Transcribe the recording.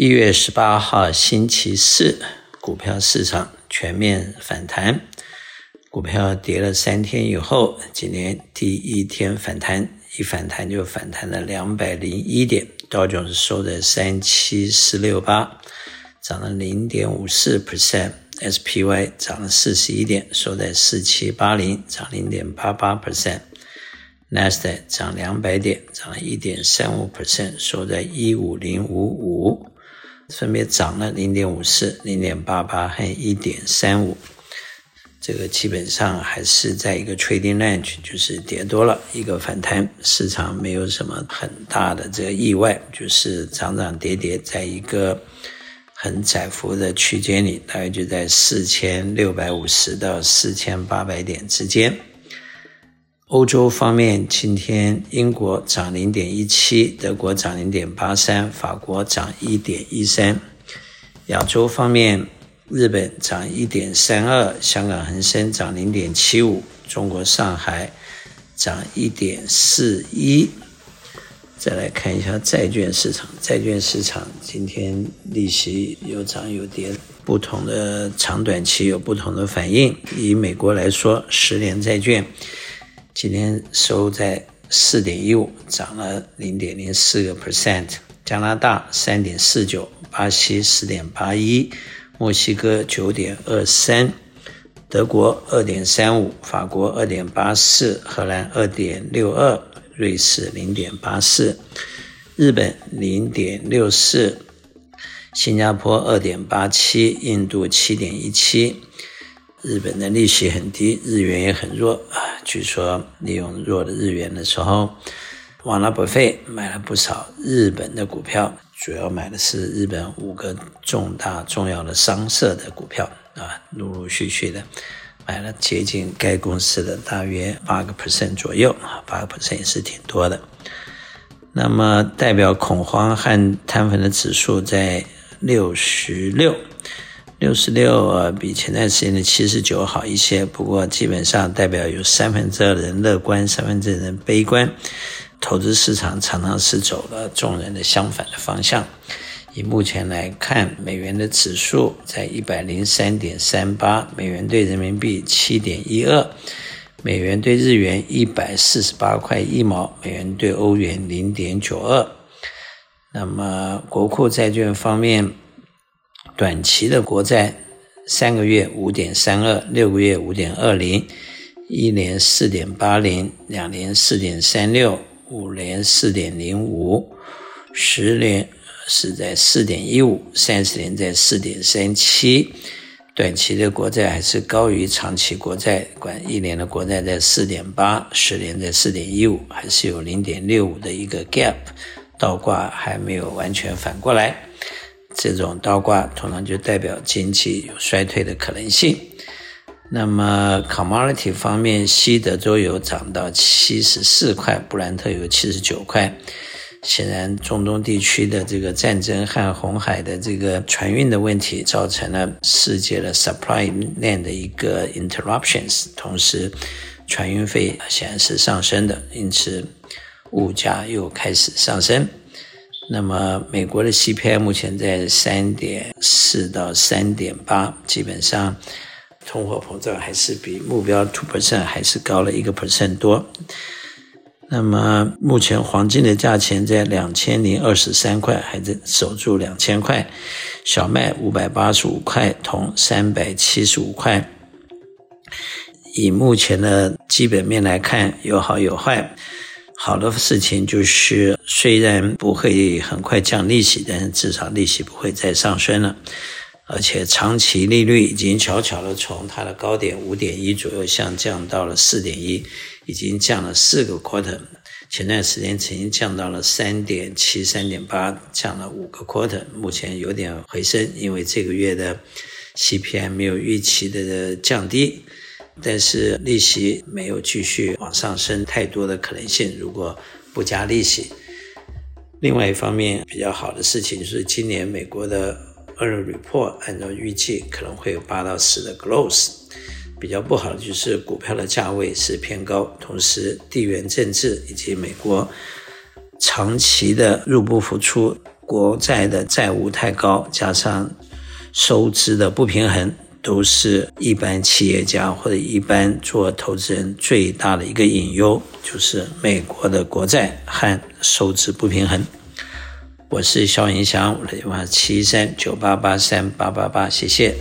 一月十八号星期四，股票市场全面反弹，股票跌了三天以后，今天第一天反弹，一反弹就反弹了两百零一点，道琼斯收在三七四六八，涨了零点五四 percent，SPY 涨了四十一点，收在四七八零，涨零点八八 percent。Nasdaq 涨两百点，涨了一点三五 percent，收在一五零五五。分别涨了零点五四、零点八八和一点三五，这个基本上还是在一个 trading range，就是跌多了一个反弹，市场没有什么很大的这个意外，就是涨涨跌跌，在一个很窄幅的区间里，大概就在四千六百五十到四千八百点之间。欧洲方面，今天英国涨零点一七，德国涨零点八三，法国涨一点一三。亚洲方面，日本涨一点三二，香港恒生涨零点七五，中国上海涨一点四一。再来看一下债券市场，债券市场今天利息有涨有跌，不同的长短期有不同的反应。以美国来说，十年债券。今天收在四点一五，涨了零点零四个 percent。加拿大三点四九，巴西十点八一，墨西哥九点二三，德国二点三五，法国二点八四，荷兰二点六二，瑞士零点八四，日本零点六四，新加坡二点八七，印度七点一七。日本的利息很低，日元也很弱啊。据说利用弱的日元的时候，王纳伯费买了不少日本的股票，主要买的是日本五个重大重要的商社的股票啊，陆陆续续的买了接近该公司的大约八个 percent 左右啊，八个 percent 也是挺多的。那么代表恐慌和贪粉的指数在六十六。六十六啊，比前段时间的七十九好一些，不过基本上代表有三分之二的人乐观，三分之二的人悲观。投资市场常常是走了众人的相反的方向。以目前来看，美元的指数在一百零三点三八，美元兑人民币七点一二，美元兑日元一百四十八块一毛，美元兑欧元零点九二。那么国库债券方面。短期的国债，三个月五点三二，六个月五点二零，一年四点八零，两年四点三六，五年四点零五，十年是在四点一五，三十年在四点三七。短期的国债还是高于长期国债，管一年的国债在四点八，十年在四点一五，还是有零点六五的一个 gap，倒挂还没有完全反过来。这种倒挂通常就代表经济有衰退的可能性。那么，commodity 方面，西德州油涨到七十四块，布兰特油七十九块。显然，中东地区的这个战争和红海的这个船运的问题，造成了世界的 supply lane 的一个 interruptions，同时，船运费显然是上升的，因此物价又开始上升。那么，美国的 CPI 目前在三点四到三点八，基本上通货膨胀还是比目标 two percent 还是高了一个 percent 多。那么，目前黄金的价钱在两千零二十三块，还在守住两千块。小麦五百八十五块，铜三百七十五块。以目前的基本面来看，有好有坏。好的事情就是，虽然不会很快降利息，但是至少利息不会再上升了，而且长期利率已经悄悄的从它的高点五点一左右下降到了四点一，已经降了四个 quarter。前段时间曾经降到了三点七、三点八，降了五个 quarter，目前有点回升，因为这个月的 CPI 没有预期的降低。但是利息没有继续往上升太多的可能性，如果不加利息。另外一方面比较好的事情就是，今年美国的 earn report 按照预计可能会有八到十的 growth。比较不好的就是股票的价位是偏高，同时地缘政治以及美国长期的入不敷出，国债的债务太高，加上收支的不平衡，都是一般企业家或者一般做投资人最大的一个隐忧，就是美国的国债和收支不平衡。我是肖银祥，我的电话七三九八八三八八八，谢谢。